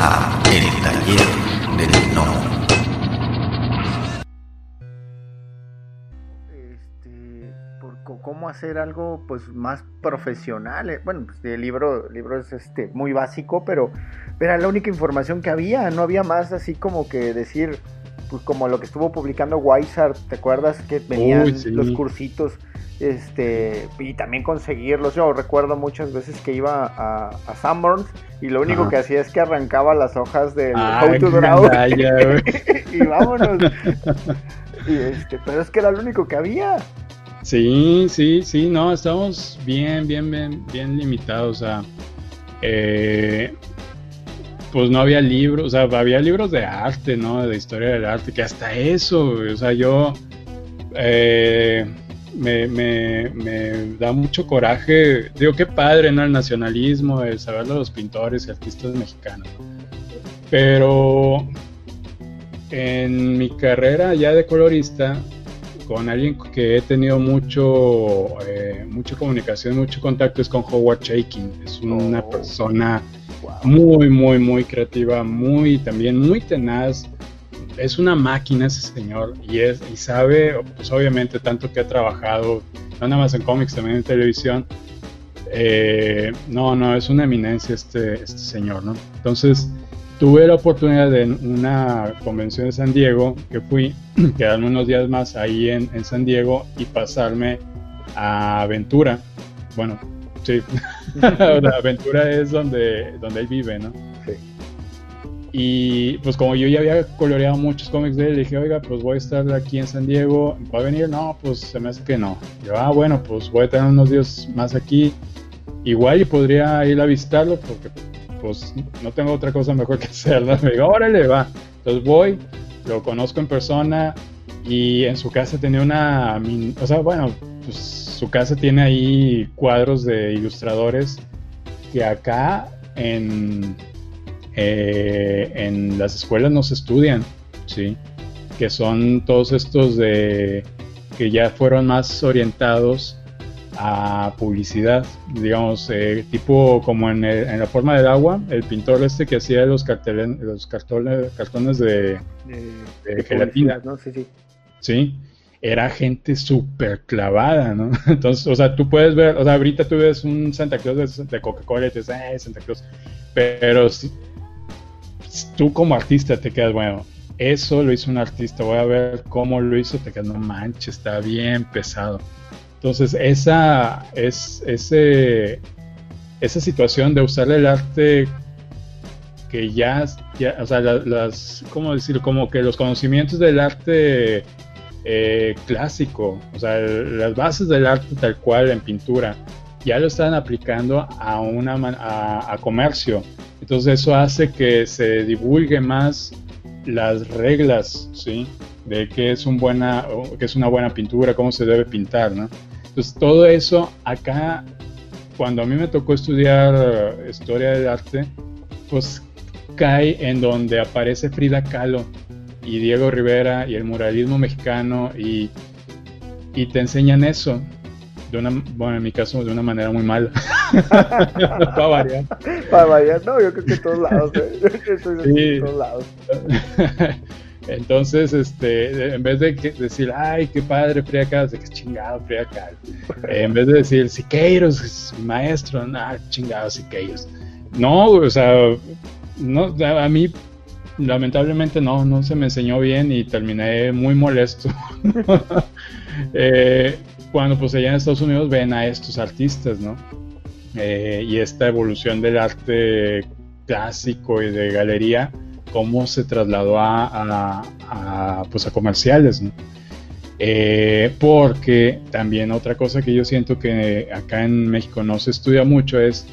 a El Taller del Gnomo. Este, por cómo hacer algo pues más profesional. eh. Bueno, pues, el libro, el libro es este muy básico, pero era la única información que había, no había más así como que decir pues como lo que estuvo publicando Wiseart, ¿te acuerdas que venían Uy, sí. los cursitos? Este, y también conseguirlos. Yo recuerdo muchas veces que iba a, a Sanborns y lo único que hacía es que arrancaba las hojas del Ah, How to Draw y vámonos. Y este, pero es que era lo único que había. Sí, sí, sí, no, estamos bien, bien, bien, bien limitados. O sea, eh, pues no había libros, o sea, había libros de arte, ¿no? De historia del arte, que hasta eso, o sea, yo eh, me, me- me da mucho coraje. Digo, qué padre, ¿no? El nacionalismo, el saber de los pintores y artistas mexicanos. Pero en mi carrera ya de colorista, con alguien que he tenido mucho, eh, mucha comunicación, mucho contacto es con Howard Shaking. Es una Oh. persona muy, muy, muy creativa, muy también muy tenaz. Es una máquina ese señor y es y sabe, pues obviamente tanto que ha trabajado, no nada más en cómics, también en televisión. Eh, no, no, es una eminencia este, este señor, ¿no? Entonces, tuve la oportunidad de en una convención de San Diego que fui, quedarme unos días más ahí en, en San Diego y pasarme a Aventura. Bueno, sí, la Aventura es donde, donde él vive, ¿no? Y pues como yo ya había coloreado muchos cómics de él, dije, oiga, pues voy a estar aquí en San Diego, ¿va a venir? No, pues se me hace que no. Yo, ah, bueno, pues voy a tener unos días más aquí. Igual y podría ir a visitarlo porque pues no tengo otra cosa mejor que hacer. Me digo, órale, va. Entonces voy, lo conozco en persona y en su casa tenía una, o sea, bueno, pues su casa tiene ahí cuadros de ilustradores que acá en, eh, en las escuelas no se estudian, ¿sí? Que son todos estos de que ya fueron más orientados a publicidad, digamos, eh, tipo como en, el- en la forma del agua, el pintor este que hacía los, los cartones, cartones de, De, de gelatina, ¿no? Sí, sí. ¿sí? Era gente súper clavada, ¿no? Entonces, o sea, tú puedes ver, o sea, ahorita tú ves un Santa Claus de, de Coca-Cola y te dices, eh, Santa Claus, pero si- tú como artista te quedas, bueno, eso lo hizo un artista, voy a ver cómo lo hizo, te quedas, no manches, está bien pesado. Entonces, esa, es, ese, esa situación de usar el arte que ya, ya o sea, la- las, ¿cómo decirlo? Como que los conocimientos del arte eh, clásico, o sea, las bases del arte tal cual en pintura, ya lo están aplicando a, una, a, a comercio. Entonces eso hace que se divulgue más las reglas, ¿sí? De qué es, un buena, una buena pintura, cómo se debe pintar, ¿no? Entonces todo eso acá, cuando a mí me tocó estudiar historia del arte, pues cae en donde aparece Frida Kahlo y Diego Rivera y el muralismo mexicano y, y te enseñan eso. De una, bueno, en mi caso, de una manera muy mala. Para variar. Para variar, no, yo creo que en todos lados, ¿eh? Yo estoy Sí. en todos lados. Entonces, este, en vez de que- decir, ay, qué padre Frida Kahlo, de que chingado Frida Kahlo. Eh, en vez de decir, Siqueiros, es maestro, nah, chingado Siqueiros. No, o sea, no, a mí lamentablemente no, no se me enseñó bien y terminé muy molesto. Eh, cuando pues allá en Estados Unidos ven a estos artistas, ¿no? Eh, y esta evolución del arte clásico y de galería, cómo se trasladó a, pues a comerciales, ¿no? Eh, porque también otra cosa que yo siento que acá en México no se estudia mucho es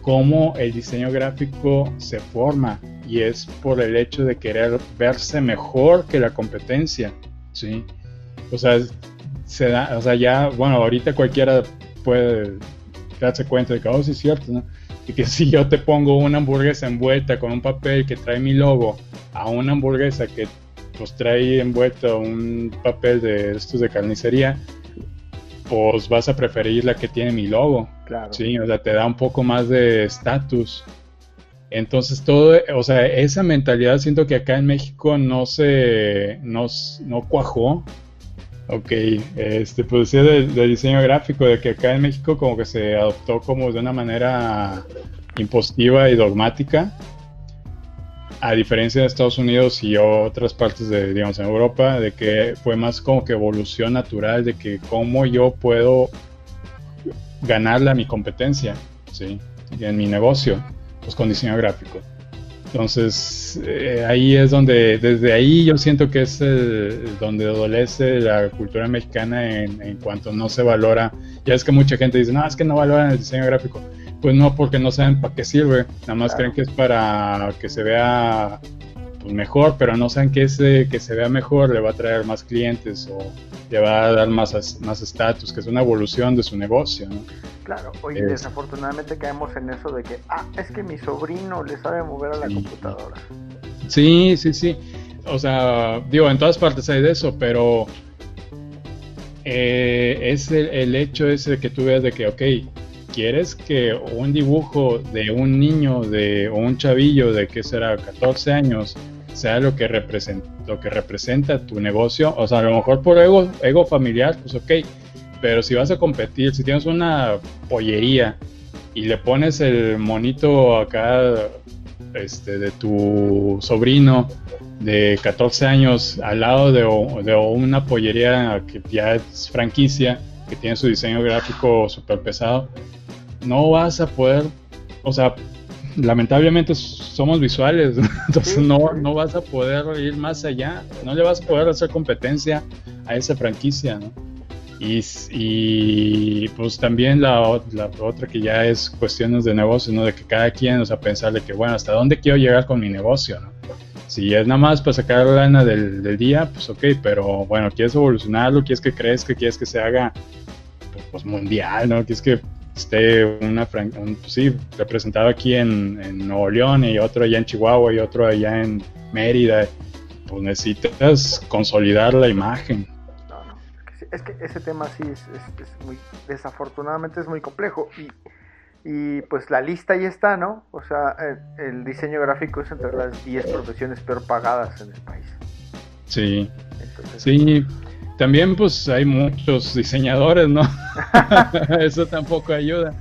cómo el diseño gráfico se forma y es por el hecho de querer verse mejor que la competencia, ¿sí? O sea, se da, o sea, ya, bueno, ahorita cualquiera puede darse cuenta de que, oh, sí es cierto, ¿no? Y que si yo te pongo una hamburguesa envuelta con un papel que trae mi logo a una hamburguesa que pues trae envuelta un papel de estos de carnicería, pues vas a preferir la que tiene mi logo. Claro. Sí, o sea, te da un poco más de estatus. Entonces todo, o sea, esa mentalidad siento que acá en México no se, no, no cuajó. Ok, este, pues decía de, diseño gráfico, de que acá en México como que se adoptó como de una manera impositiva y dogmática, a diferencia de Estados Unidos y otras partes de, digamos, en Europa, de que fue más como que evolución natural, de que cómo yo puedo ganarle a mi competencia, ¿sí? en mi negocio pues con diseño gráfico. Entonces, eh, ahí es donde, desde ahí yo siento que es donde adolece la cultura mexicana en, en, cuanto no se valora. Ya es que mucha gente dice, no, es que no valoran el diseño gráfico. Pues no, porque no saben para qué sirve. Nada más creen que es para que se vea pues, mejor, pero no saben que ese que se vea mejor le va a traer más clientes o le va a dar más estatus, más que es una evolución de su negocio. ¿no? Claro, hoy desafortunadamente caemos en eso de que, ah, es que mi sobrino le sabe mover a la computadora. Sí, sí, sí. O sea, digo, en todas partes hay de eso, pero eh, es el, hecho ese que tú veas de que, ok, quieres que un dibujo de un niño de, o un chavillo de que será 14 años sea lo que, representa, lo que representa tu negocio, o sea, a lo mejor por ego, ego familiar, pues ok, pero si vas a competir, si tienes una pollería y le pones el monito acá este, de tu sobrino de 14 años al lado de, de, una pollería que ya es franquicia, que tiene su diseño gráfico súper pesado, no vas a poder, o sea, lamentablemente somos visuales, entonces no, no vas a poder ir más allá, no le vas a poder hacer competencia a esa franquicia, ¿no? Y, pues también la, la, otra que ya es cuestiones de negocio, ¿no? De que cada quien, o sea, pensar de que, bueno, ¿hasta dónde quiero llegar con mi negocio, ¿no? Si es nada más para sacar la lana del, del día, pues ok, pero bueno, quieres evolucionarlo, quieres que crezca, quieres que se haga pues, mundial, ¿no? Quieres que esté una un, pues sí, representado aquí en, en, Nuevo León y otro allá en Chihuahua y otro allá en Mérida, pues necesitas consolidar la imagen es que ese tema sí es, muy, desafortunadamente es muy complejo y, y, pues la lista ahí está, ¿no? O sea, el, diseño gráfico es entre las 10 profesiones peor pagadas en el país. Sí. sí, también pues hay muchos diseñadores, ¿no? Eso tampoco ayuda.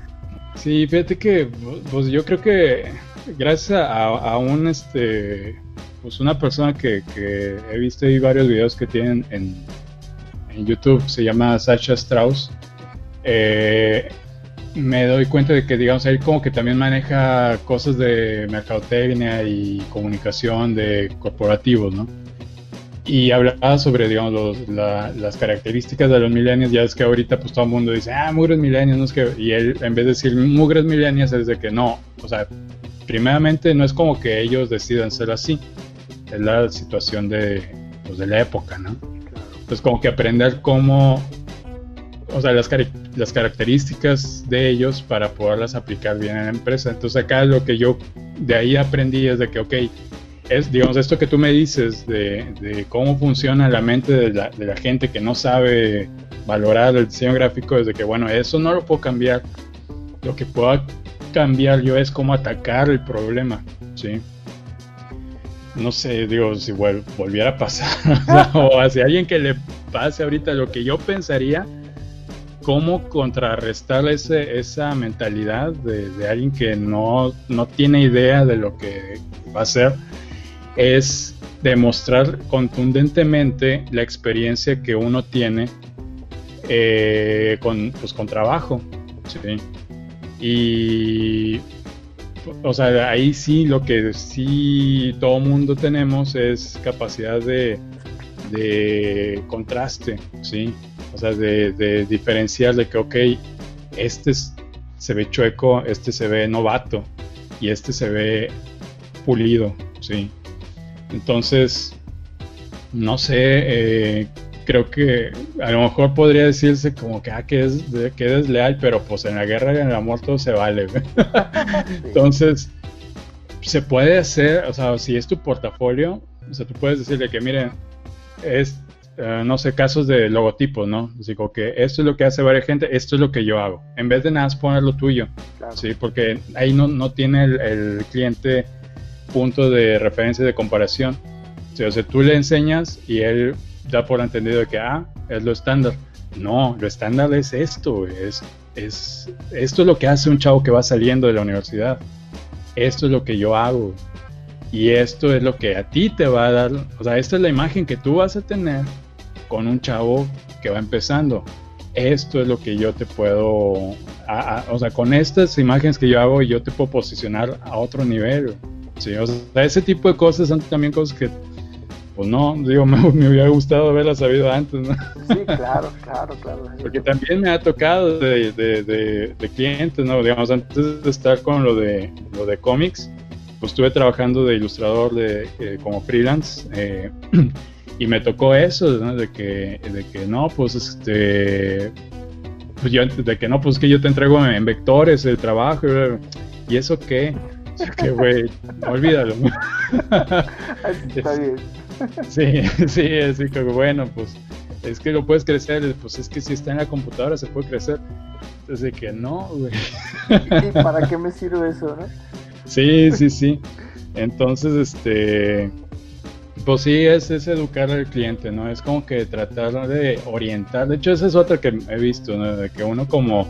Sí, fíjate que pues yo creo que gracias a, un este pues una persona que, que he visto ahí varios videos que tienen en, en YouTube, se llama Sasha Strauss, eh, me doy cuenta de que, digamos, él como que también maneja cosas de mercadotecnia y comunicación de corporativos, ¿no? Y hablaba sobre, digamos, las características de los millennials. Ya es que ahorita, pues todo el mundo dice, ah, mugres millennials, no es que. Y él, en vez de decir mugres millennials, es de que no. O sea, primeramente no es como que ellos decidan ser así. Es la situación de, pues, de la época, ¿no? pues como que aprender cómo, o sea, las, las características de ellos para poderlas aplicar bien en la empresa. Entonces acá lo que yo de ahí aprendí es de que, ok, es, digamos, esto que tú me dices de, cómo funciona la mente de la, de la, gente que no sabe valorar el diseño gráfico, es de que, bueno, eso no lo puedo cambiar. Lo que puedo cambiar yo es cómo atacar el problema, ¿sí? no sé, digo, si volviera a pasar, o hacia alguien que le pase ahorita lo que yo pensaría, cómo contrarrestar ese, esa mentalidad de, alguien que no, tiene idea de lo que va a hacer, es demostrar contundentemente la experiencia que uno tiene eh, con, pues, con trabajo. ¿sí? Y o sea, ahí sí lo que sí todo mundo tenemos es capacidad de, contraste, ¿sí? O sea, de, diferenciar de que, ok, este se ve chueco, este se ve novato y este se ve pulido, ¿sí? Entonces, no sé, eh, creo que a lo mejor podría decirse como que, ah, que es, que desleal, pero pues en la guerra y en el amor todo se vale. Entonces, se puede hacer, o sea, si es tu portafolio, o sea, tú puedes decirle que, miren, es, eh, no sé, casos de logotipos, ¿no? Así como que esto es lo que hace varias gente, esto es lo que yo hago. En vez de nada poner lo tuyo, ¿sí? Porque ahí no, no tiene el, cliente punto de referencia de comparación. Sea, tú le enseñas y él da por entendido que, ah, es lo estándar. No, lo estándar es esto, es, es, esto es lo que hace un chavo que va saliendo de la universidad. Esto es lo que yo hago. Y esto es lo que a ti te va a dar, o sea, esta es la imagen que tú vas a tener con un chavo que va empezando. Esto es lo que yo te puedo, o sea, con estas imágenes que yo hago, yo te puedo posicionar a otro nivel. ¿Sí? O sea, ese tipo de cosas son también cosas que, pues no, digo, me, hubiera gustado haberlas sabido antes, ¿no? Sí, claro, claro, claro. Porque también me ha tocado de, de, de, clientes, ¿no? Digamos, antes de estar con lo de, lo de cómics, pues estuve trabajando de ilustrador de, eh, como freelance eh, y me tocó eso, de, que, de que no, pues este, pues yo, de que no, pues que yo te entrego en, vectores el trabajo y eso qué, que güey, olvídalo. Está bien. Sí, sí, así que bueno, pues es que lo puedes crecer, pues es que si está en la computadora se puede crecer. Entonces que no, güey. ¿Y para qué me sirve eso, no? Sí, sí, sí. Entonces, este, pues sí, es, es educar al cliente, ¿no? Es como que tratar de orientar. De hecho, esa es otra que he visto, ¿no? De que uno como,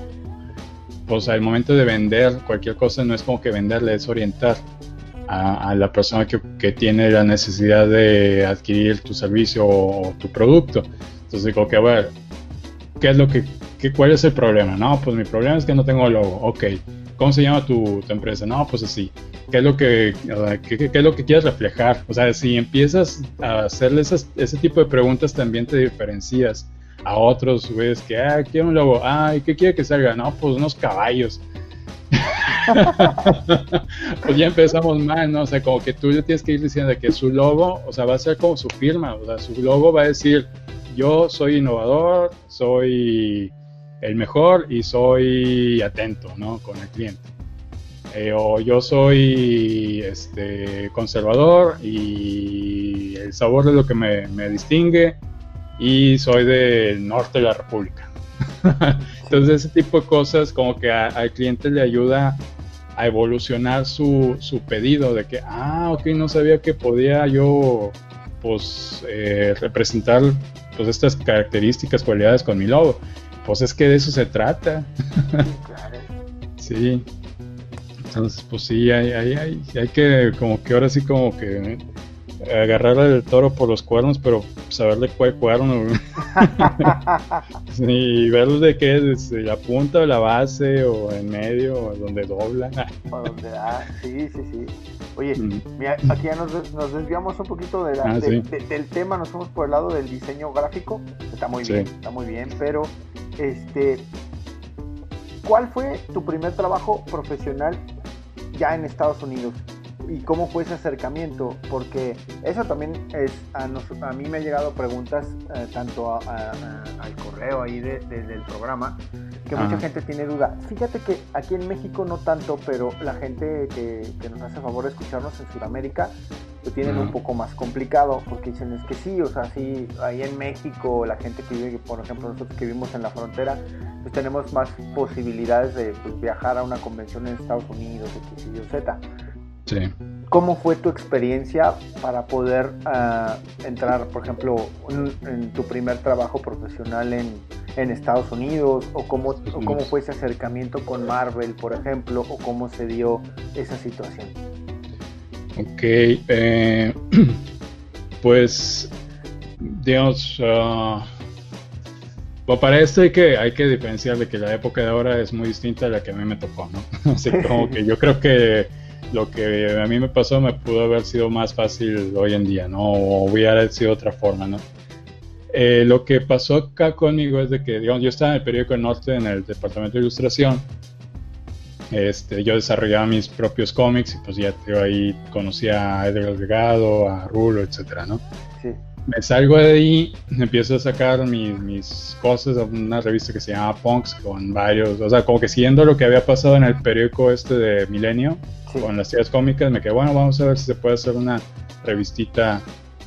pues al momento de vender cualquier cosa, no es como que venderle, es orientar a, la persona que, que, tiene la necesidad de adquirir tu servicio o, tu producto. Entonces digo que, a ver, ¿qué es lo que, qué, cuál es el problema? No, pues mi problema es que no tengo logo. Ok ¿Cómo se llama tu, empresa? No, pues así. ¿Qué es lo que, qué, es lo que quieres reflejar? O sea, si empiezas a hacerle ese tipo de preguntas, también te diferencias a otros, ves que, ah, quiero un logo, ah, ¿y qué quiere que salga? No, pues unos caballos. pues ya empezamos mal, ¿no? O sea, como que tú le tienes que ir diciendo que su logo, o sea, va a ser como su firma, o sea, su logo va a decir, yo soy innovador, soy el mejor y soy atento ¿no? con el cliente. Eh, o yo soy este, conservador y el sabor es lo que me, distingue y soy del norte de la República. Entonces ese tipo de cosas como que al cliente le ayuda a evolucionar su, su, pedido de que, ah, ok, no sabía que podía yo pues eh, representar pues estas características, cualidades con mi logo. Pues es que de eso se trata. sí. Entonces, pues sí, hay, hay, hay, hay que, como que ahora sí, como que agarrar al toro por los cuernos, pero saberle cuál cuerno. y ver de qué es, la punta o la base o en medio o donde dobla. o donde da, sí, sí, sí. Oye, mira, aquí ya nos, desviamos un poquito de ah, del tema, nos fuimos por el lado del diseño gráfico, está muy bien, está muy bien, pero este, ¿cuál fue tu primer trabajo profesional ya en Estados Unidos? Y cómo fue ese acercamiento, porque eso también es, a, a mí me han llegado preguntas eh, tanto al correo ahí del programa, que mucha gente tiene duda. Fíjate que aquí en México no tanto, pero la gente que, nos hace favor de escucharnos en Sudamérica lo tienen un poco más complicado, porque dicen es que sí, o sea, sí, ahí en México la gente que vive, por ejemplo, nosotros que vivimos en la frontera, pues tenemos más posibilidades de pues, viajar a una convención en Estados Unidos, X, Y, Z. ¿Cómo fue tu experiencia para poder ah, entrar, por ejemplo, en, tu primer trabajo profesional en, Estados Unidos? ¿O cómo, cómo fue ese acercamiento con Marvel, por ejemplo? ¿O cómo se dio esa situación? Ok, eh, pues, digamos, uh, para esto hay que, hay que diferenciar de que la época de ahora es muy distinta a la que a mí me tocó, ¿no? Así como que yo creo que lo que a mí me pasó me pudo haber sido más fácil hoy en día, ¿no? O hubiera sido otra forma, ¿no? Eh, lo que pasó acá conmigo es de que, digamos, yo estaba en el periódico Norte, en el departamento de ilustración. Este, yo desarrollaba mis propios cómics y pues ya ahí conocía a Edgar Delgado, a Rulo, etcétera, ¿no? Sí me salgo de ahí, empiezo a sacar mis, mis cosas a una revista que se llama Punks con varios, o sea, como que siguiendo lo que había pasado en el periódico este de Milenio, con las tiras cómicas, me quedé, bueno, vamos a ver si se puede hacer una revistita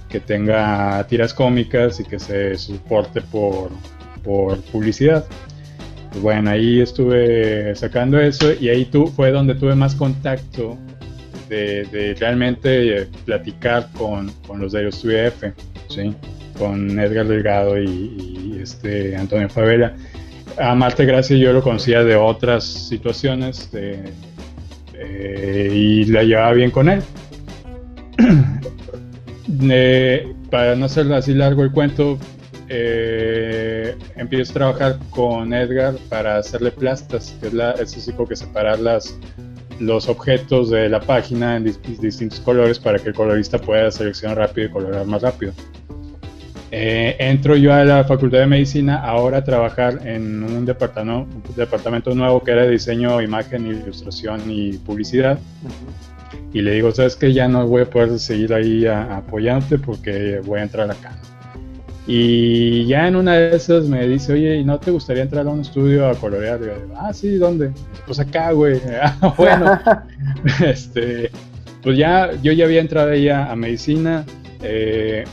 que tenga tiras cómicas y que se soporte por, por publicidad. Pues bueno, ahí estuve sacando eso y ahí tú, fue donde tuve más contacto de, realmente platicar con, con los de los UF, ¿sí? con Edgar Delgado y, este Antonio Favela. A Marte Gracia yo lo conocía de otras situaciones y la llevaba bien con él. para no hacer así largo el cuento, eh, empiezo a trabajar con Edgar para hacerle plastas, que es, la, es como que separar las, los objetos de la página en distintos colores para que el colorista pueda seleccionar rápido y colorar más rápido. Eh, entro yo a la Facultad de Medicina ahora a trabajar en un departamento, un departamento nuevo que era de diseño, imagen, ilustración y publicidad. Y le digo, sabes que ya no voy a poder seguir ahí apoyándote porque voy a entrar acá. Y ya en una de esas me dice, oye, ¿y no te gustaría entrar a un estudio a colorear? Y yo, ah, sí, ¿dónde? Pues acá, güey. Ah, bueno, este, pues ya, yo ya había entrado ahí a, medicina. Eh,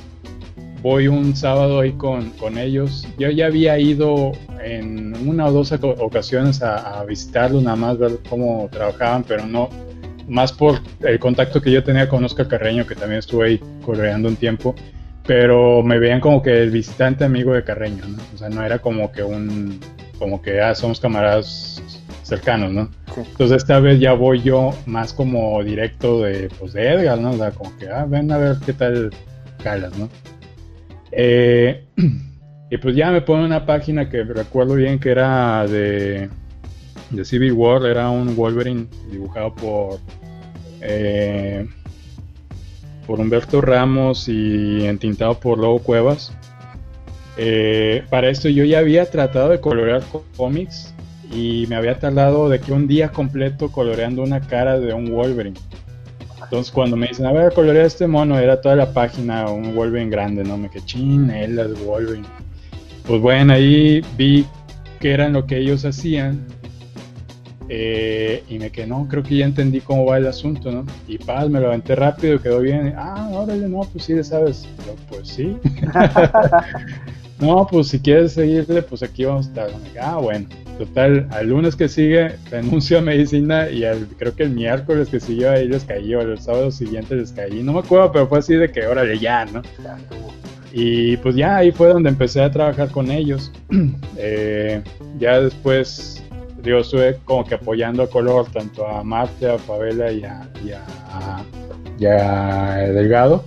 voy un sábado ahí con, con, ellos. Yo ya había ido en una o dos ocasiones a, a visitarlos, nada más ver cómo trabajaban, pero no, más por el contacto que yo tenía con Oscar Carreño, que también estuve ahí coloreando un tiempo pero me veían como que el visitante amigo de Carreño, ¿no? O sea, no era como que un, como que, ah, somos camaradas cercanos, ¿no? Entonces esta vez ya voy yo más como directo de, pues, de Edgar, ¿no? O sea, como que, ah, ven a ver qué tal calas, ¿no? Eh, y pues ya me pone una página que recuerdo bien que era de, de Civil War, era un Wolverine dibujado por... Eh, por Humberto Ramos y entintado por Lobo Cuevas. Eh, para esto yo ya había tratado de colorear cómics y me había tardado de que un día completo coloreando una cara de un Wolverine. Entonces cuando me dicen, a ver, colorear este mono, era toda la página un Wolverine grande, ¿no? Me quedé, chin, él es Wolverine. Pues bueno, ahí vi que eran lo que ellos hacían eh, y me quedé, no, creo que ya entendí cómo va el asunto, ¿no? Y paz, me lo aventé rápido, quedó bien. Ah, órale, no, pues sí, sabes. pues sí. no, pues si quieres seguirle, pues aquí vamos a estar. Ah, bueno. Total, al lunes que sigue renuncio a medicina y creo que el miércoles que siguió ahí les caí, o el sábado siguiente les caí. No me acuerdo, pero fue así de que, órale, ya, ¿no? Y pues ya ahí fue donde empecé a trabajar con ellos. Eh, ya después yo estuve como que apoyando a color tanto a Marte, a Favela y a, Delgado.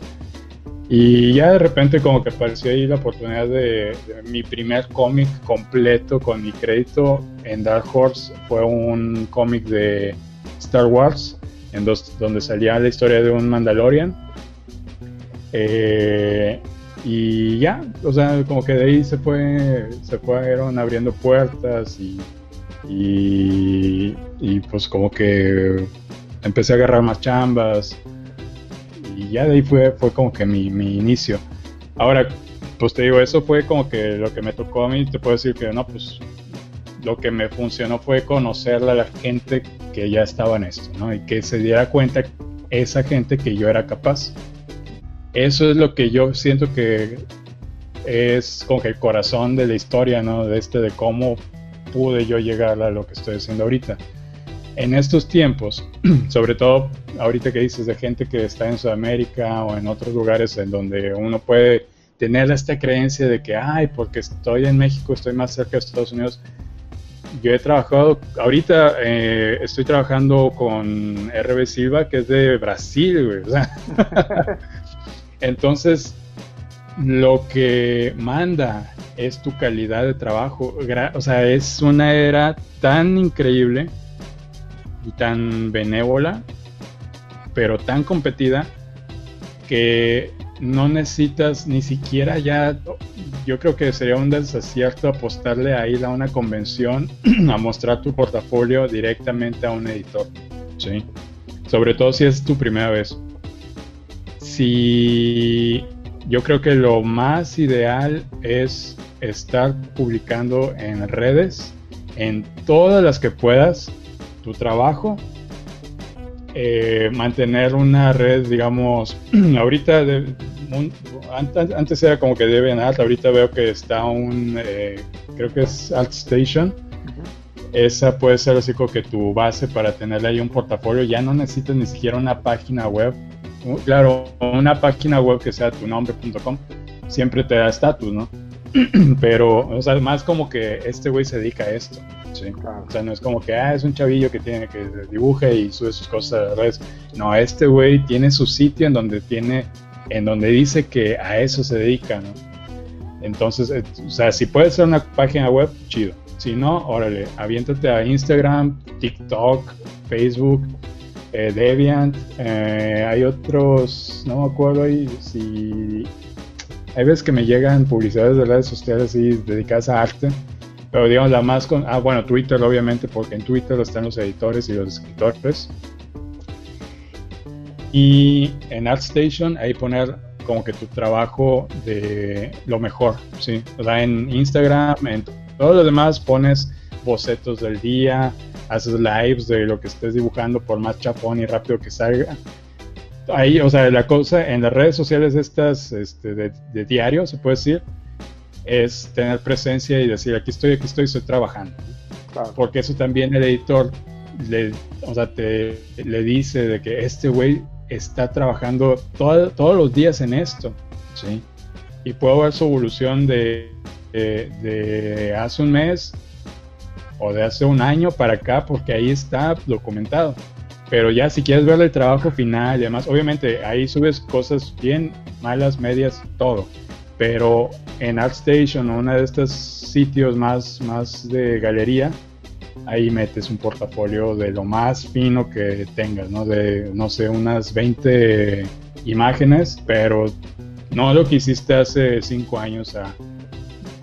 Y ya de repente como que apareció ahí la oportunidad de, mi primer cómic completo con mi crédito en Dark Horse. Fue un cómic de Star Wars, en donde salía la historia de un Mandalorian. Eh, y ya, o sea, como que de ahí se fue, se fueron abriendo puertas y y, pues como que empecé a agarrar más chambas y ya de ahí fue, fue como que mi, inicio. Ahora, pues te digo, eso fue como que lo que me tocó a mí, te puedo decir que no, pues lo que me funcionó fue conocer a la gente que ya estaba en esto, ¿no? Y que se diera cuenta esa gente que yo era capaz. Eso es lo que yo siento que es como que el corazón de la historia, ¿no? De este, de cómo pude yo llegar a lo que estoy haciendo ahorita. En estos tiempos, sobre todo ahorita que dices de gente que está en Sudamérica o en otros lugares en donde uno puede tener esta creencia de que, ay, porque estoy en México, estoy más cerca de Estados Unidos. Yo he trabajado, ahorita eh, estoy trabajando con RB Silva, que es de Brasil, Entonces, lo que manda es tu calidad de trabajo. O sea, es una era tan increíble y tan benévola, pero tan competida que no necesitas ni siquiera ya, yo creo que sería un desacierto apostarle a ir a una convención a mostrar tu portafolio directamente a un editor, ¿sí? Sobre todo si es tu primera vez. Si yo creo que lo más ideal es estar publicando en redes, en todas las que puedas, tu trabajo. Eh, mantener una red, digamos, ahorita antes, era como que DeviantArt, ahorita veo que está un, eh, creo que es ArtStation. Esa puede ser así como que tu base para tenerle ahí un portafolio. Ya no necesitas ni siquiera una página web. Claro, una página web que sea tu nombre.com siempre te da estatus, ¿no? Pero, o sea, más como que este güey se dedica a esto. ¿sí? O sea, no es como que, ah, es un chavillo que tiene que dibuje y sube sus cosas a las redes. No, este güey tiene su sitio en donde tiene, en donde dice que a eso se dedica, ¿no? Entonces, eh, o sea, si puede ser una página web, chido. Si no, órale, aviéntate a Instagram, TikTok, Facebook, eh, Deviant. Eh, hay otros, no me acuerdo ahí si hay veces que me llegan publicidades de redes sociales así dedicadas a arte, pero digamos la más con, ah bueno, Twitter obviamente, porque en Twitter están los editores y los escritores. Y en ArtStation ahí poner como que tu trabajo de lo mejor, ¿sí? O sea, en Instagram, en todo lo demás pones bocetos del día, haces lives de lo que estés dibujando por más chapón y rápido que salga ahí, o sea, la cosa en las redes sociales estas este, de, diario, se puede decir, es tener presencia y decir, aquí estoy, aquí estoy, estoy trabajando. Porque eso también el editor le, o sea, te, le dice de que este güey está trabajando todos los días en esto, ¿sí? Y puedo ver su evolución de, de, de hace un mes o de hace un año para acá, porque ahí está documentado. Pero ya si quieres ver el trabajo final y demás, obviamente ahí subes cosas bien, malas, medias, todo. Pero en ArtStation o uno de estos sitios más, más de galería, ahí metes un portafolio de lo más fino que tengas, ¿no? De, no sé, unas 20 imágenes, pero no lo que hiciste hace 5 años, a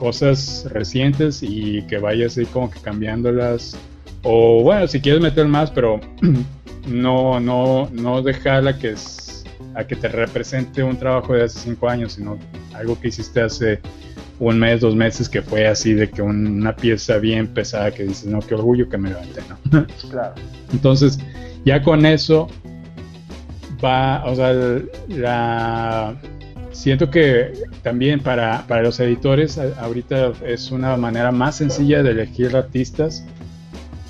cosas recientes y que vayas ahí como que cambiándolas. O bueno, si quieres meter más, pero no, no, no dejarla que es, a que te represente un trabajo de hace cinco años, sino algo que hiciste hace un mes, dos meses, que fue así de que una pieza bien pesada que dices, no, qué orgullo que me levanté, ¿no? Claro. Entonces, ya con eso va, o sea, la, siento que también para, para los editores ahorita es una manera más sencilla de elegir artistas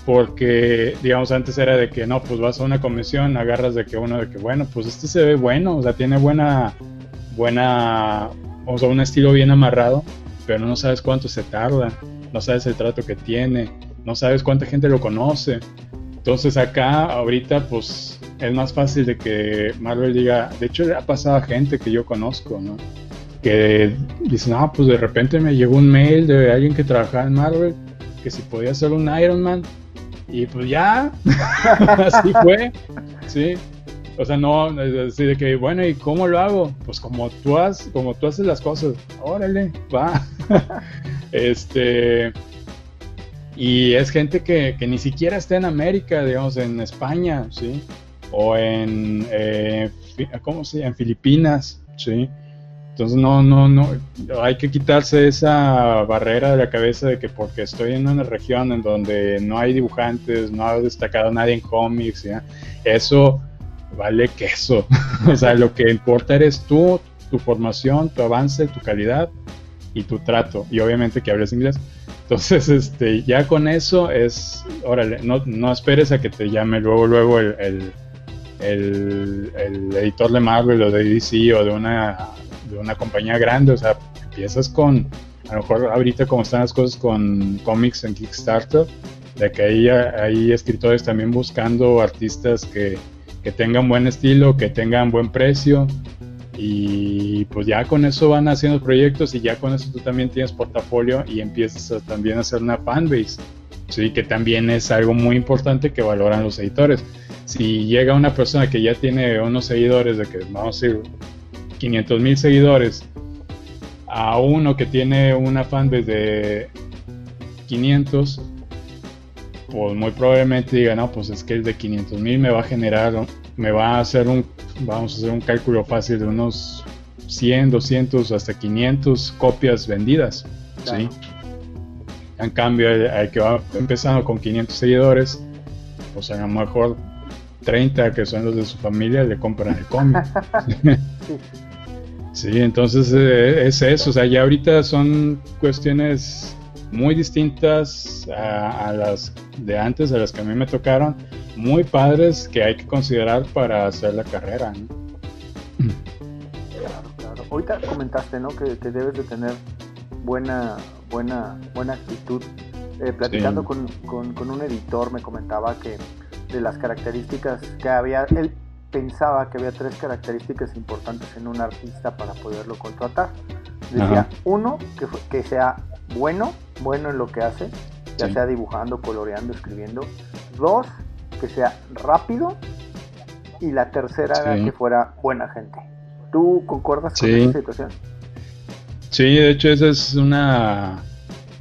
porque digamos antes era de que no, pues vas a una convención, agarras de que uno de que bueno, pues este se ve bueno, o sea, tiene buena, buena, o sea, un estilo bien amarrado, pero no sabes cuánto se tarda, no sabes el trato que tiene, no sabes cuánta gente lo conoce. Entonces acá ahorita pues es más fácil de que Marvel diga, de hecho le ha pasado a gente que yo conozco, ¿no? Que dice, no, pues de repente me llegó un mail de alguien que trabajaba en Marvel, que si podía hacer un Iron Man, y pues ya, así fue, sí. O sea, no, así de que, bueno, ¿y cómo lo hago? Pues como tú, has, como tú haces las cosas, órale, va. este, y es gente que, que, ni siquiera está en América, digamos, en España, ¿sí? O en, eh, ¿cómo se? En Filipinas, ¿sí? Entonces no, no, no, hay que quitarse esa barrera de la cabeza de que porque estoy en una región en donde no hay dibujantes, no ha destacado nadie en cómics, eso vale queso. o sea, lo que importa eres tú, tu formación, tu avance, tu calidad y tu trato. Y obviamente que hables inglés. Entonces, este, ya con eso es, órale, no, no esperes a que te llame luego, luego el, el, editor de Marvel o de DC o de una de una compañía grande, o sea, empiezas con, a lo mejor ahorita como están las cosas con cómics en Kickstarter, de que hay, hay escritores también buscando artistas que, que tengan buen estilo, que tengan buen precio, y pues ya con eso van haciendo proyectos y ya con eso tú también tienes portafolio y empiezas también a hacer una fanbase, sí, que también es algo muy importante que valoran los editores. Si llega una persona que ya tiene unos seguidores de que vamos a decir 500 mil seguidores a uno que tiene una fan desde 500, pues muy probablemente diga, no, pues es que el de 500 mil me va a generar, me va a hacer un, vamos a hacer un cálculo fácil de unos 100, 200, hasta 500 copias vendidas, ¿sí? En cambio, el, que va empezando con 500 seguidores, pues a lo mejor 30 que son los de su familia le compran el cómic. Sí, entonces eh, es eso, o sea, ya ahorita son cuestiones muy distintas a, las de antes, a las que a mí me tocaron, muy padres que hay que considerar para hacer la carrera. Claro, claro. Ahorita comentaste, ¿no? Que, debes de tener buena, buena, buena actitud. Eh, platicando con, con, un editor me comentaba que de las características que había, él pensaba que había tres características importantes en un artista para poderlo contratar. Decía, uno, que, que sea bueno, bueno en lo que hace, ya sea dibujando, coloreando, escribiendo. Dos, que sea rápido. Y la tercera era que fuera buena gente. ¿Tú concuerdas con esa situación? Sí, de hecho esa es una...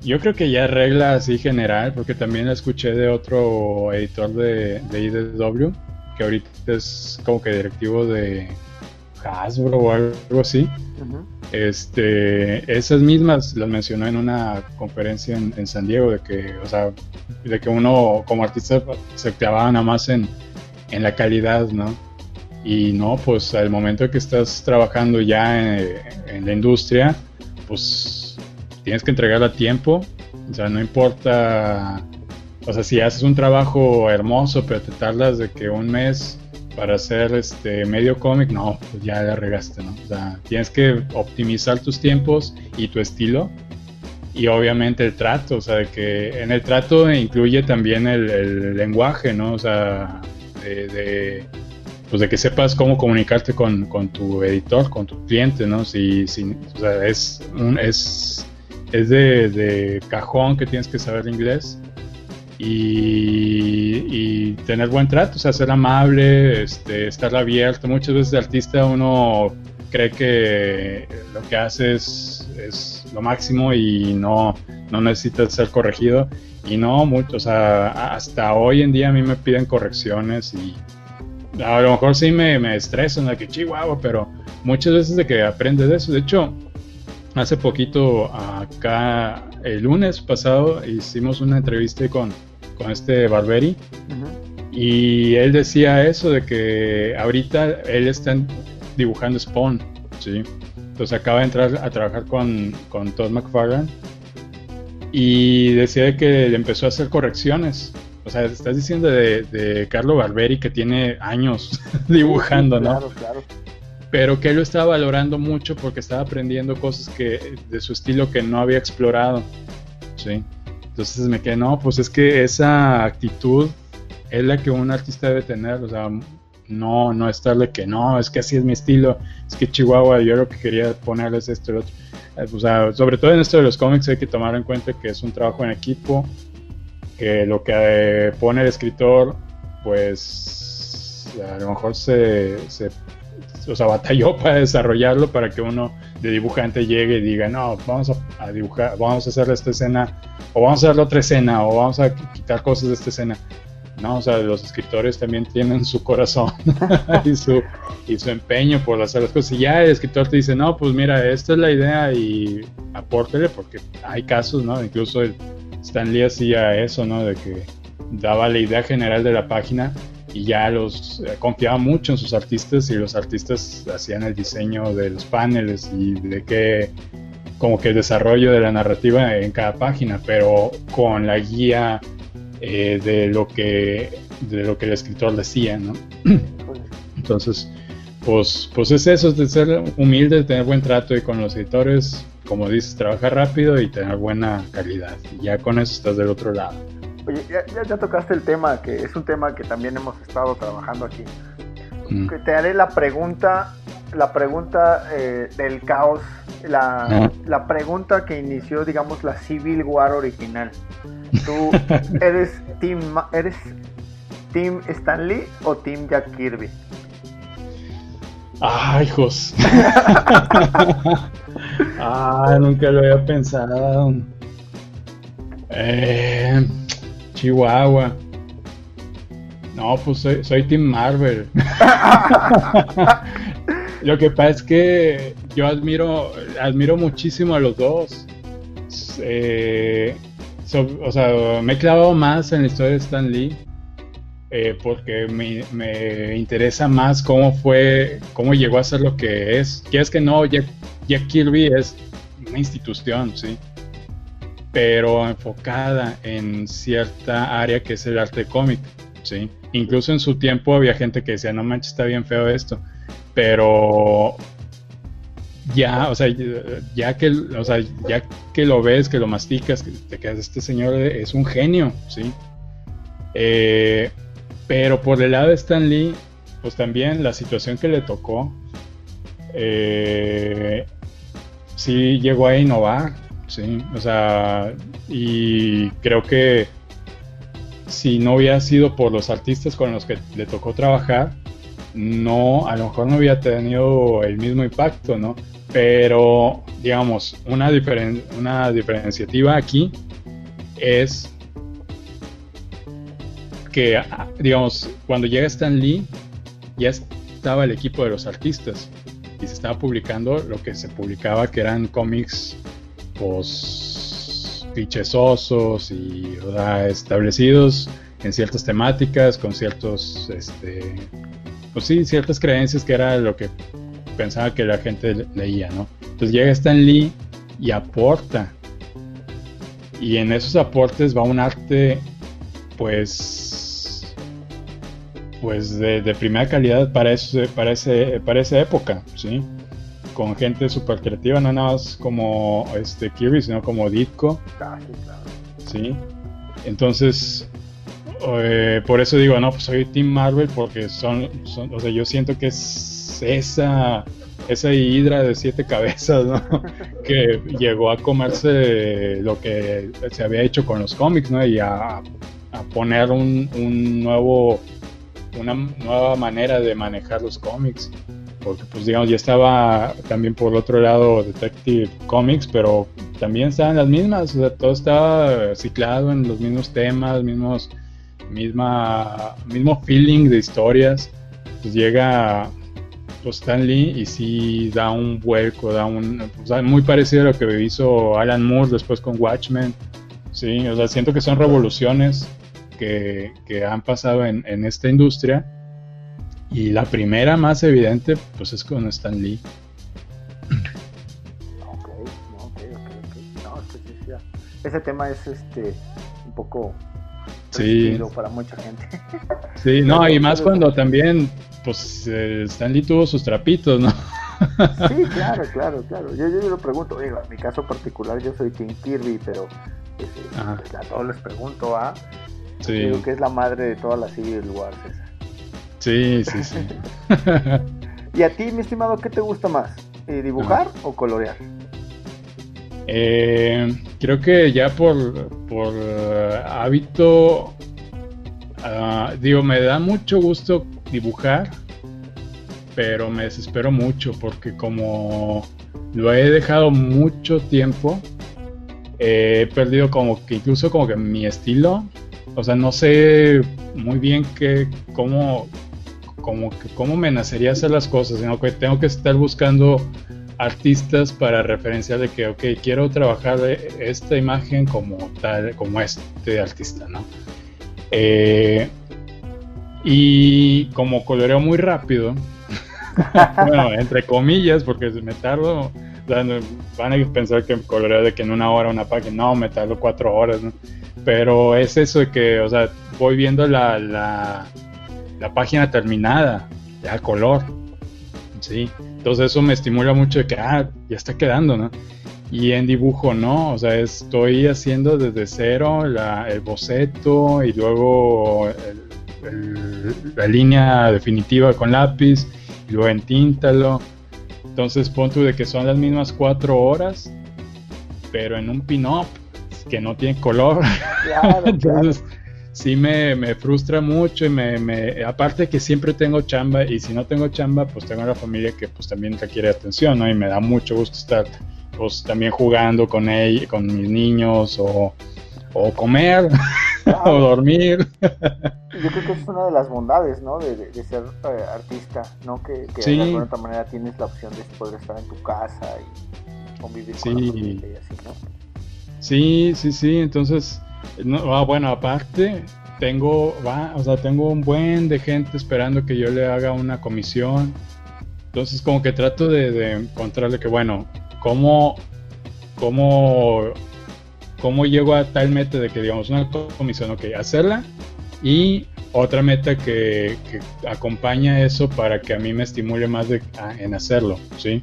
Yo creo que ya regla así general, porque también la escuché de otro editor de, de IDW, que ahorita es como que directivo de Hasbro o algo así. Este, esas mismas las mencionó en una conferencia en, San Diego de que, o sea, de que uno como artista se clavaba nada más en, en la calidad, ¿no? Y no, pues al momento que estás trabajando ya en, la industria, pues tienes que entregar a tiempo. O sea, no importa. O sea, si haces un trabajo hermoso, pero te tardas de que un mes para hacer este medio cómic, no, pues ya la regaste, ¿no? O sea, tienes que optimizar tus tiempos y tu estilo. Y obviamente el trato, o sea, de que en el trato incluye también el, lenguaje, ¿no? O sea, de pues de que sepas cómo comunicarte con, tu editor, con tu cliente, ¿no? Si, si o sea, es, un, es, es de, cajón que tienes que saber inglés y, tener buen trato, o sea, ser amable, este, estar abierto. Muchas veces de artista uno cree que lo que hace es, es lo máximo y no, no necesita ser corregido. Y no, mucho, o sea, hasta hoy en día a mí me piden correcciones y a lo mejor sí me, me estreso en la que chihuahua, pero muchas veces de que aprendes de eso. De hecho, hace poquito, acá, el lunes pasado, hicimos una entrevista con, con este Barberi. Y él decía eso de que ahorita él está dibujando Spawn, ¿sí? Entonces acaba de entrar a trabajar con, con Todd McFarlane y decía que le empezó a hacer correcciones o sea, estás diciendo de, de Carlo Barberi que tiene años dibujando, ¿no? Claro, claro. Pero que él lo estaba valorando mucho porque estaba aprendiendo cosas que de su estilo que no había explorado. Sí. Entonces me quedé, no, pues es que esa actitud es la que un artista debe tener, o sea, no, no estarle que no, es que así es mi estilo, es que Chihuahua, yo lo que quería ponerles esto y lo otro. Eh, o sea, sobre todo en esto de los cómics hay que tomar en cuenta que es un trabajo en equipo, que lo que eh, pone el escritor, pues a lo mejor se, o sea, batalló para desarrollarlo para que uno de dibujante llegue y diga, no, vamos a, dibujar, vamos a hacer esta escena, o vamos a hacer otra escena, o vamos a quitar cosas de esta escena. No, o sea, los escritores también tienen su corazón y, su, y su empeño por hacer las cosas. Y ya el escritor te dice, no, pues mira, esta es la idea y apórtele, porque hay casos, ¿no? Incluso el, Stan Lee hacía eso, ¿no? De que daba la idea general de la página y ya los eh, confiaba mucho en sus artistas y los artistas hacían el diseño de los paneles y de qué como que el desarrollo de la narrativa en cada página, pero con la guía eh, de lo que de lo que el escritor decía, ¿no? Entonces, pues, pues es eso, de ser humilde, de tener buen trato y con los editores, como dices, trabajar rápido y tener buena calidad. Y ya con eso estás del otro lado. Oye, ya, ya, tocaste el tema, que es un tema que también hemos estado trabajando aquí. Mm. te haré la pregunta, la pregunta eh, del caos, la, la pregunta que inició, digamos, la Civil War original. ¿Tú eres Team, eres Team Stanley o Team Jack Kirby? Ay, hijos. ah, nunca lo había pensado. Eh, Chihuahua. No, pues soy, soy Team Marvel. lo que pasa es que yo admiro, admiro muchísimo a los dos. Eh, o sea, me he clavado más en la historia de Stan Lee eh, porque me, me, interesa más cómo fue, cómo llegó a ser lo que es. Que es que no, Jack, Kirby es una institución, sí, pero enfocada en cierta área que es el arte cómic, sí. Incluso en su tiempo había gente que decía, no manches, está bien feo esto, pero ya, o sea, ya que, o sea, ya que lo ves, que lo masticas, que te quedas, este señor es un genio, ¿sí? Eh, pero por el lado de Stan Lee, pues también la situación que le tocó, eh, sí llegó a innovar, sí, o sea, y creo que si no hubiera sido por los artistas con los que le tocó trabajar, no, a lo mejor no hubiera tenido el mismo impacto, ¿no? Pero, digamos, una, una diferenciativa aquí es que, ah, digamos, cuando llega Stan Lee, ya estaba el equipo de los artistas y se estaba publicando lo que se publicaba, que eran cómics, pues, fichesosos y establecidos en ciertas temáticas, con ciertos, este, pues sí, ciertas creencias que era lo que pensaba que la gente leía, ¿no? Entonces llega Stan Lee y aporta. Y en esos aportes va un arte, pues, pues de, primera calidad para, ese, para, para esa época, ¿sí? Con gente súper creativa, no nada más como este Kirby, sino como Ditko. Sí, Entonces, eh, por eso digo, no, pues soy Team Marvel porque son, son, o sea, yo siento que es esa, esa hidra de siete cabezas, ¿no? que llegó a comerse lo que se había hecho con los cómics, ¿no? Y a, a poner un, un nuevo una nueva manera de manejar los cómics. Porque pues digamos, ya estaba también por el otro lado Detective Comics, pero también estaban las mismas, o sea, todo estaba ciclado en los mismos temas, mismos, misma, mismo feeling de historias. Pues llega pues, Stan Lee y sí da un vuelco, da un muy parecido a lo que hizo Alan Moore después con Watchmen. Sí, o sea, siento que son revoluciones que, han pasado en, esta industria. Y la primera más evidente, pues es con Stan Lee. Ok, ok, ok, ese tema es este un poco sí. para mucha gente. Sí, no, y más cuando también, pues eh, Stan Lee tuvo sus trapitos, ¿no? Sí, claro, claro, claro. Yo, yo, lo pregunto, en mi caso particular yo soy King Kirby, pero pues, pues, a todos les pregunto, ¿ah? Sí. que es la madre de todas las Civil Wars esa. Sí, sí, sí. ¿Y a ti, mi estimado, qué te gusta más? Eh, ¿Dibujar o colorear? Eh, creo que ya por, por eh, hábito, ah, digo, me da mucho gusto dibujar, pero me desespero mucho porque como lo he dejado mucho tiempo, he perdido como que incluso como que mi estilo o sea, no sé muy bien qué, cómo, como cómo me nacería hacer las cosas, sino que tengo que estar buscando artistas para referenciar de que, ok, quiero trabajar esta imagen como tal, como este artista, ¿no? Eh, y como coloreo muy rápido, bueno, entre comillas, porque me tardo, van a pensar que coloreo de que en una hora una página, no, me tardo cuatro horas, ¿no? Pero es eso de que, o sea, voy viendo la, la, página terminada, ya color. Sí. Entonces eso me estimula mucho de que, ah, ya está quedando, ¿no? Y en dibujo no, o sea, estoy haciendo desde cero el boceto y luego la línea definitiva con lápiz y luego entíntalo. Entonces punto de que son las mismas cuatro horas, pero en un pin-up que no tiene color. Entonces, sí me, frustra mucho y me, aparte que siempre tengo chamba y si no tengo chamba, pues tengo una familia que pues también requiere atención, ¿no? Y me da mucho gusto estar pues también jugando con él, con mis niños o, comer o dormir. Yo creo que es una de las bondades, ¿no? De, ser eh, artista, ¿no? Que, de alguna otra manera tienes la opción de poder estar en tu casa y convivir con la familia y así, ¿no? Sí, sí, sí, entonces, ah, bueno, aparte, tengo, va, o sea, tengo un buen de gente esperando que yo le haga una comisión. Entonces como que trato de, encontrarle que, bueno, ¿cómo, cómo, cómo llego a tal meta de que, digamos, una comisión, ok, hacerla y otra meta que, acompaña eso para que a mí me estimule más en hacerlo, ¿sí?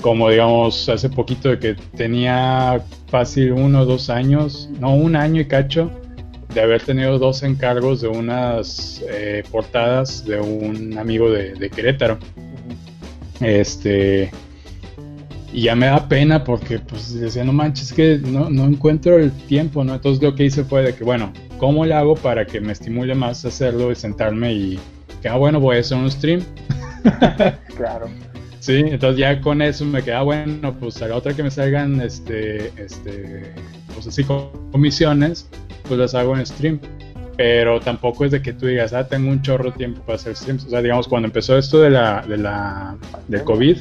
Como digamos, hace poquito de que tenía fácil uno o dos años, no, un año y cacho, de haber tenido dos encargos de unas eh, portadas de un amigo de, Querétaro. Este. Y ya me da pena porque, pues, decía, no manches, que no, no encuentro el tiempo, ¿no? Entonces lo que hice fue de que, bueno, ¿cómo le hago para que me estimule más hacerlo y sentarme y que, ah, bueno, voy a hacer un stream? claro. Sí, entonces ya con eso me queda bueno, pues a la otra que me salgan, este, este, pues así comisiones, pues las hago en stream. Pero tampoco es de que tú digas, ah, tengo un chorro de tiempo para hacer streams. O sea, digamos, cuando empezó esto de la, de la, del COVID,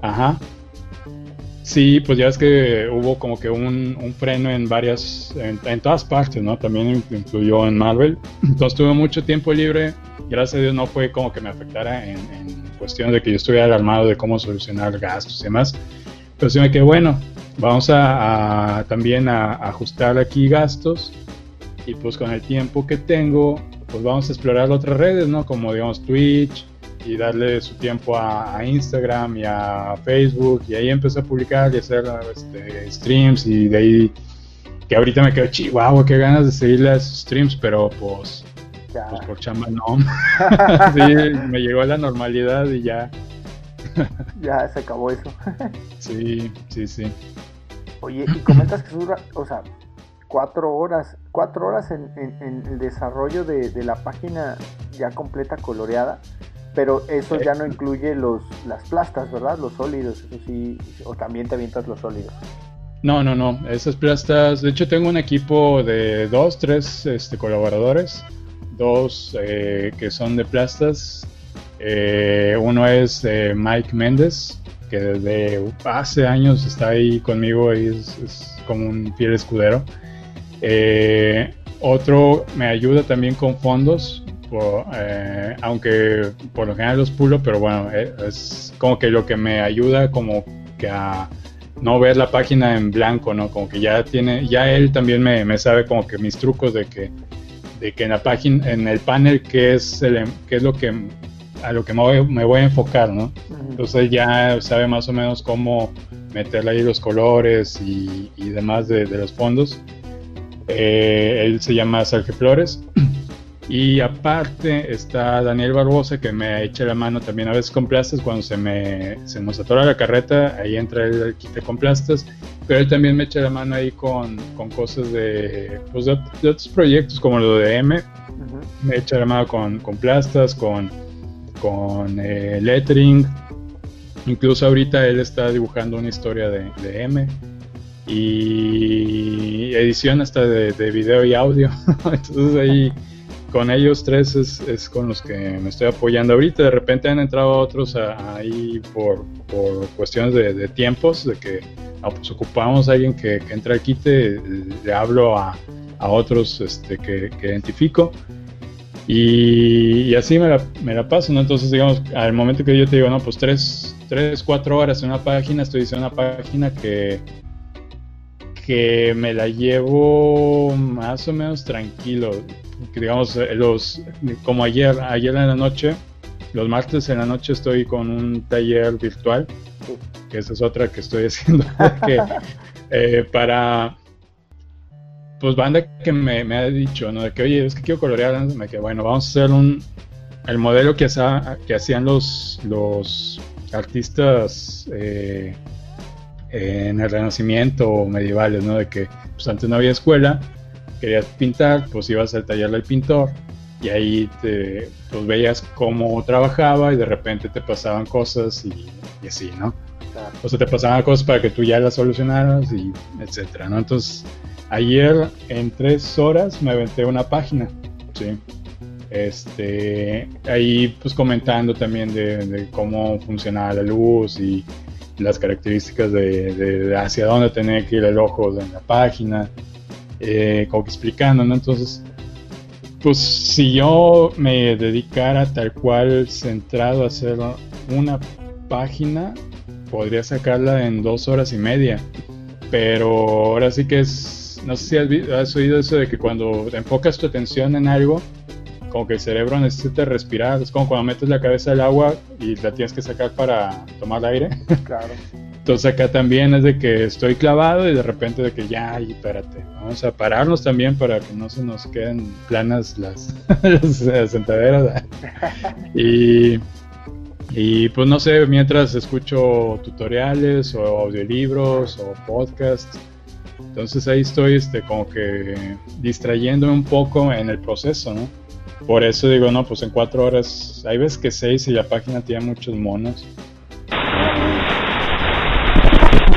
ajá, Sí, pues ya es que hubo como que un, freno en varias, en, todas partes, ¿no? También incluyó en Marvel. Entonces tuve mucho tiempo libre. Gracias a Dios no fue como que me afectara en, en cuestiones de que yo estuviera alarmado de cómo solucionar gastos y demás. Pero sí me quedé, bueno, vamos a, también a, ajustar aquí gastos. Y pues con el tiempo que tengo, pues vamos a explorar otras redes, ¿no? Como digamos Twitch, y darle su tiempo a, Instagram y a Facebook y ahí empecé a publicar y hacer este, streams y de ahí que ahorita me quedo chihuahua, qué ganas de seguirle a esos streams, pero pues, pues por chamba no. sí, me llegó a la normalidad y ya. ya se acabó eso. sí, sí, sí. Oye, y comentas que dura, o sea, cuatro horas, cuatro horas en, el desarrollo de, de, la página ya completa coloreada. Pero eso ya no incluye los, las plastas, ¿verdad? Los sólidos, eso sí, o también te avientas los sólidos. No, no, no, esas plastas, de hecho tengo un equipo de dos, tres este, colaboradores, dos eh, que son de plastas, eh, uno es eh, Mike Méndez, que desde hace años está ahí conmigo y es, como un fiel escudero. otro me ayuda también con fondos, eh, aunque por lo general los pulo, pero bueno, eh, es como que lo que me ayuda como que a no ver la página en blanco, ¿no? Como que ya tiene, ya él también me, sabe como que mis trucos de que, de que en la página, en el panel, qué es, el, qué es lo que, a lo que me voy, me voy a enfocar, ¿no? Entonces ya sabe más o menos cómo meterle ahí los colores y, demás de, los fondos. Eh, él se llama Sergio Flores. Y aparte está Daniel Barbosa que me echa la mano también a veces con plastas. Cuando se me se nos atora la carreta, ahí entra el quite con plastas, pero él también me echa la mano ahí con, con cosas de, pues de, otros proyectos como lo de M, me echa la mano con, con plastas, con, con eh, lettering, incluso ahorita él está dibujando una historia de, de M. Y edición hasta de, de video y audio, entonces ahí con ellos tres es, con los que me estoy apoyando ahorita. De repente han entrado otros ahí por, cuestiones de, tiempos, de que ah, pues, ocupamos a alguien que, que entra al quite, le hablo a, otros este, que, identifico. Y, así me la, me paso, ¿no? Entonces, digamos, al momento que yo te digo, no, pues tres, tres cuatro horas en una página, estoy diciendo una página que, que me la llevo más o menos tranquilo digamos, eh, los, como ayer, ayer en la noche, los martes en la noche estoy con un taller virtual, que esa es otra que estoy haciendo, eh, para, pues banda que me, ha dicho, ¿no? De que, oye, es que quiero colorear, bueno, vamos a hacer un, el modelo que, que hacían los, los artistas eh, en el Renacimiento medievales, ¿no? De que pues antes no había escuela, querías pintar, pues ibas al taller del pintor y ahí te pues, veías cómo trabajaba y de repente te pasaban cosas y, así, ¿no? O sea, te pasaban cosas para que tú ya las solucionaras y etcétera, ¿no? Entonces, ayer en tres horas me aventé una página, ¿sí? Este, ahí pues comentando también de, cómo funcionaba la luz y las características de, de, hacia dónde tenía que ir el ojo en la página, eh, como explicando, ¿no? Entonces, pues si yo me dedicara tal cual centrado a hacer una página, podría sacarla en dos horas y media. Pero ahora sí que es, no sé si has, oído eso de que cuando enfocas tu atención en algo, como que el cerebro necesita respirar, es como cuando metes la cabeza al agua y la tienes que sacar para tomar aire. Claro. Entonces acá también es de que estoy clavado y de repente de que ya, y espérate, vamos a pararnos también para que no se nos queden planas las, las sentaderas. y, y pues no sé, mientras escucho tutoriales o audiolibros o podcasts, entonces ahí estoy este, como que distrayéndome un poco en el proceso, ¿no? Por eso digo, no, pues en cuatro horas, hay veces que seis y la página tiene muchos monos.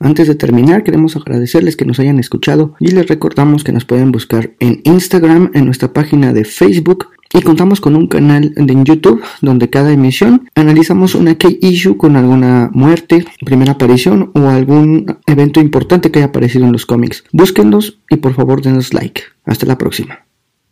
Antes de terminar, queremos agradecerles que nos hayan escuchado y les recordamos que nos pueden buscar en Instagram, en nuestra página de Facebook y contamos con un canal en YouTube donde cada emisión analizamos una key issue con alguna muerte, primera aparición o algún evento importante que haya aparecido en los cómics. Búsquenlos y por favor denos like. Hasta la próxima.